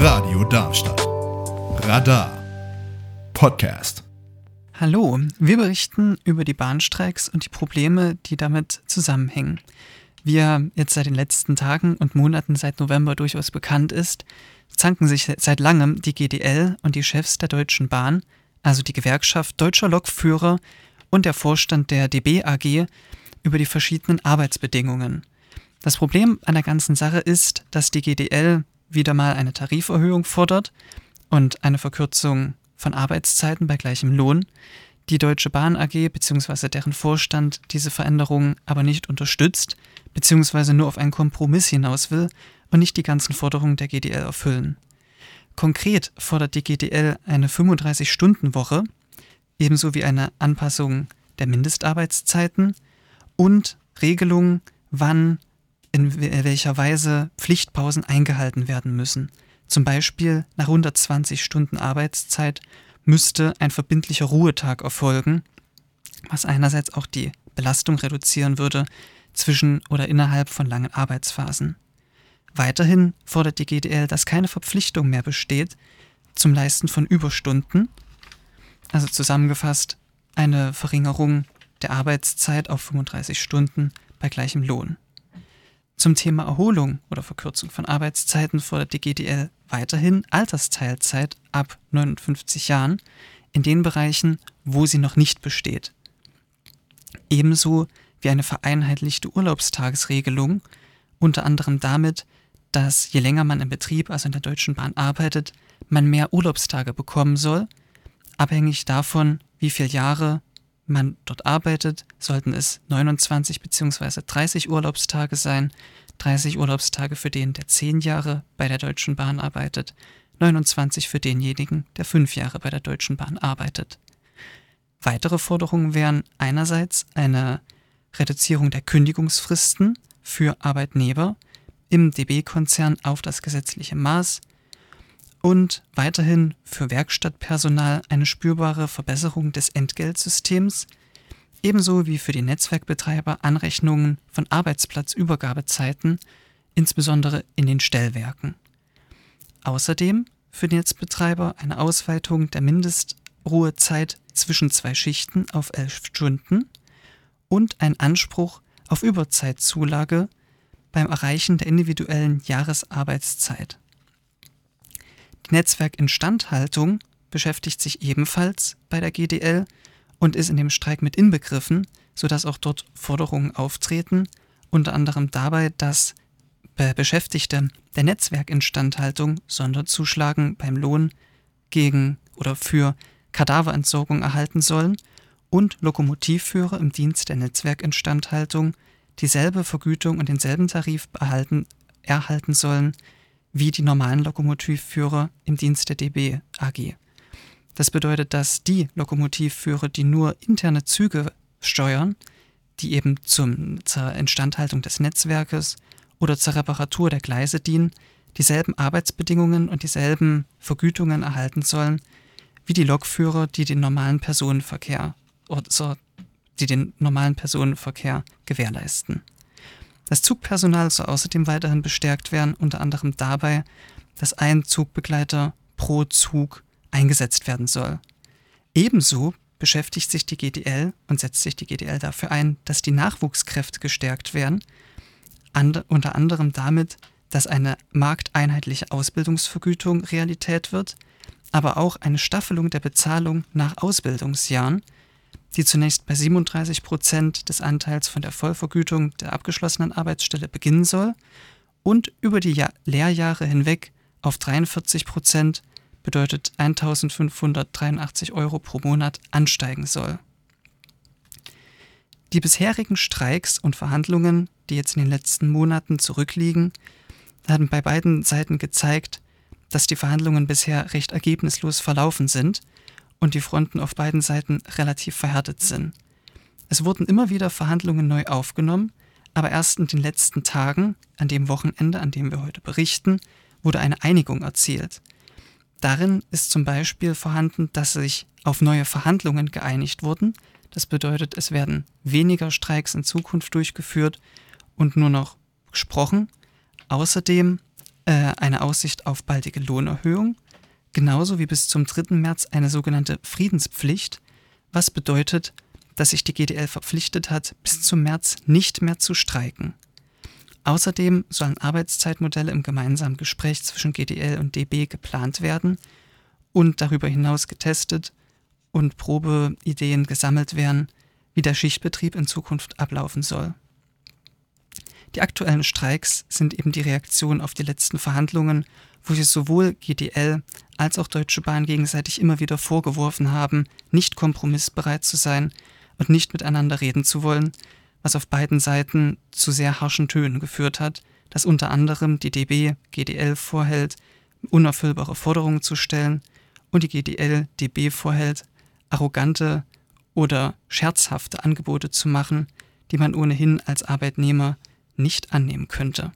Radio Darmstadt. Radar. Podcast. Hallo, wir berichten über die Bahnstreiks und die Probleme, die damit zusammenhängen. Wie ja jetzt seit den letzten Tagen und Monaten seit November durchaus bekannt ist, zanken sich seit langem die GDL und die Chefs der Deutschen Bahn, also die Gewerkschaft deutscher Lokführer und der Vorstand der DB AG, über die verschiedenen Arbeitsbedingungen. Das Problem an der ganzen Sache ist, dass die GDL wieder mal eine Tariferhöhung fordert und eine Verkürzung von Arbeitszeiten bei gleichem Lohn, die Deutsche Bahn AG bzw. deren Vorstand diese Veränderungen aber nicht unterstützt bzw. nur auf einen Kompromiss hinaus will und nicht die ganzen Forderungen der GDL erfüllen. Konkret fordert die GDL eine 35-Stunden-Woche, ebenso wie eine Anpassung der Mindestarbeitszeiten und Regelungen, wann in welcher Weise Pflichtpausen eingehalten werden müssen. Zum Beispiel nach 120 Stunden Arbeitszeit müsste ein verbindlicher Ruhetag erfolgen, was einerseits auch die Belastung reduzieren würde zwischen oder innerhalb von langen Arbeitsphasen. Weiterhin fordert die GDL, dass keine Verpflichtung mehr besteht zum Leisten von Überstunden, also zusammengefasst eine Verringerung der Arbeitszeit auf 35 Stunden bei gleichem Lohn. Zum Thema Erholung oder Verkürzung von Arbeitszeiten fordert die GDL weiterhin Altersteilzeit ab 59 Jahren in den Bereichen, wo sie noch nicht besteht. Ebenso wie eine vereinheitlichte Urlaubstagesregelung, unter anderem damit, dass je länger man im Betrieb, also in der Deutschen Bahn arbeitet, man mehr Urlaubstage bekommen soll. Abhängig davon, wie viele Jahre man dort arbeitet, sollten es 29 bzw. 30 Urlaubstage sein. 30 Urlaubstage für den, der 10 Jahre bei der Deutschen Bahn arbeitet, 29 für denjenigen, der 5 Jahre bei der Deutschen Bahn arbeitet. Weitere Forderungen wären einerseits eine Reduzierung der Kündigungsfristen für Arbeitnehmer im DB-Konzern auf das gesetzliche Maß und weiterhin für Werkstattpersonal eine spürbare Verbesserung des Entgeltsystems, ebenso wie für die Netzwerkbetreiber Anrechnungen von Arbeitsplatzübergabezeiten, insbesondere in den Stellwerken. Außerdem für Netzbetreiber eine Ausweitung der Mindestruhezeit zwischen zwei Schichten auf elf Stunden und ein Anspruch auf Überzeitzulage beim Erreichen der individuellen Jahresarbeitszeit. Netzwerkinstandhaltung beschäftigt sich ebenfalls bei der GDL und ist in dem Streik mit inbegriffen, sodass auch dort Forderungen auftreten, unter anderem dabei, dass Beschäftigte der Netzwerkinstandhaltung Sonderzuschlagen beim Lohn gegen oder für Kadaverentsorgung erhalten sollen und Lokomotivführer im Dienst der Netzwerkinstandhaltung dieselbe Vergütung und denselben Tarif erhalten sollen wie die normalen Lokomotivführer im Dienst der DB AG. Das bedeutet, dass die Lokomotivführer, die nur interne Züge steuern, die eben zum, zur Instandhaltung des Netzwerkes oder zur Reparatur der Gleise dienen, dieselben Arbeitsbedingungen und dieselben Vergütungen erhalten sollen wie die Lokführer, die den normalen Personenverkehr oder die den normalen Personenverkehr gewährleisten. Das Zugpersonal soll außerdem weiterhin bestärkt werden, unter anderem dabei, dass ein Zugbegleiter pro Zug eingesetzt werden soll. Ebenso beschäftigt sich die GDL und setzt sich die GDL dafür ein, dass die Nachwuchskräfte gestärkt werden, and, unter anderem damit, dass eine markteinheitliche Ausbildungsvergütung Realität wird, aber auch eine Staffelung der Bezahlung nach Ausbildungsjahren – die zunächst bei 37 Prozent des Anteils von der Vollvergütung der abgeschlossenen Arbeitsstelle beginnen soll und über die Jahr Lehrjahre hinweg auf 43 Prozent bedeutet 1583 Euro pro Monat ansteigen soll. Die bisherigen Streiks und Verhandlungen, die jetzt in den letzten Monaten zurückliegen, haben bei beiden Seiten gezeigt, dass die Verhandlungen bisher recht ergebnislos verlaufen sind und die Fronten auf beiden Seiten relativ verhärtet sind. Es wurden immer wieder Verhandlungen neu aufgenommen, aber erst in den letzten Tagen, an dem Wochenende, an dem wir heute berichten, wurde eine Einigung erzielt. Darin ist zum Beispiel vorhanden, dass sich auf neue Verhandlungen geeinigt wurden. Das bedeutet, es werden weniger Streiks in Zukunft durchgeführt und nur noch gesprochen. Außerdem äh, eine Aussicht auf baldige Lohnerhöhung, genauso wie bis zum 3. März eine sogenannte Friedenspflicht, was bedeutet, dass sich die GDL verpflichtet hat, bis zum März nicht mehr zu streiken. Außerdem sollen Arbeitszeitmodelle im gemeinsamen Gespräch zwischen GDL und DB geplant werden und darüber hinaus getestet und Probeideen gesammelt werden, wie der Schichtbetrieb in Zukunft ablaufen soll. Die aktuellen Streiks sind eben die Reaktion auf die letzten Verhandlungen, wo sich sowohl GDL als auch Deutsche Bahn gegenseitig immer wieder vorgeworfen haben, nicht kompromissbereit zu sein und nicht miteinander reden zu wollen, was auf beiden Seiten zu sehr harschen Tönen geführt hat, dass unter anderem die DB GDL vorhält, unerfüllbare Forderungen zu stellen und die GDL DB vorhält, arrogante oder scherzhafte Angebote zu machen, die man ohnehin als Arbeitnehmer nicht annehmen könnte.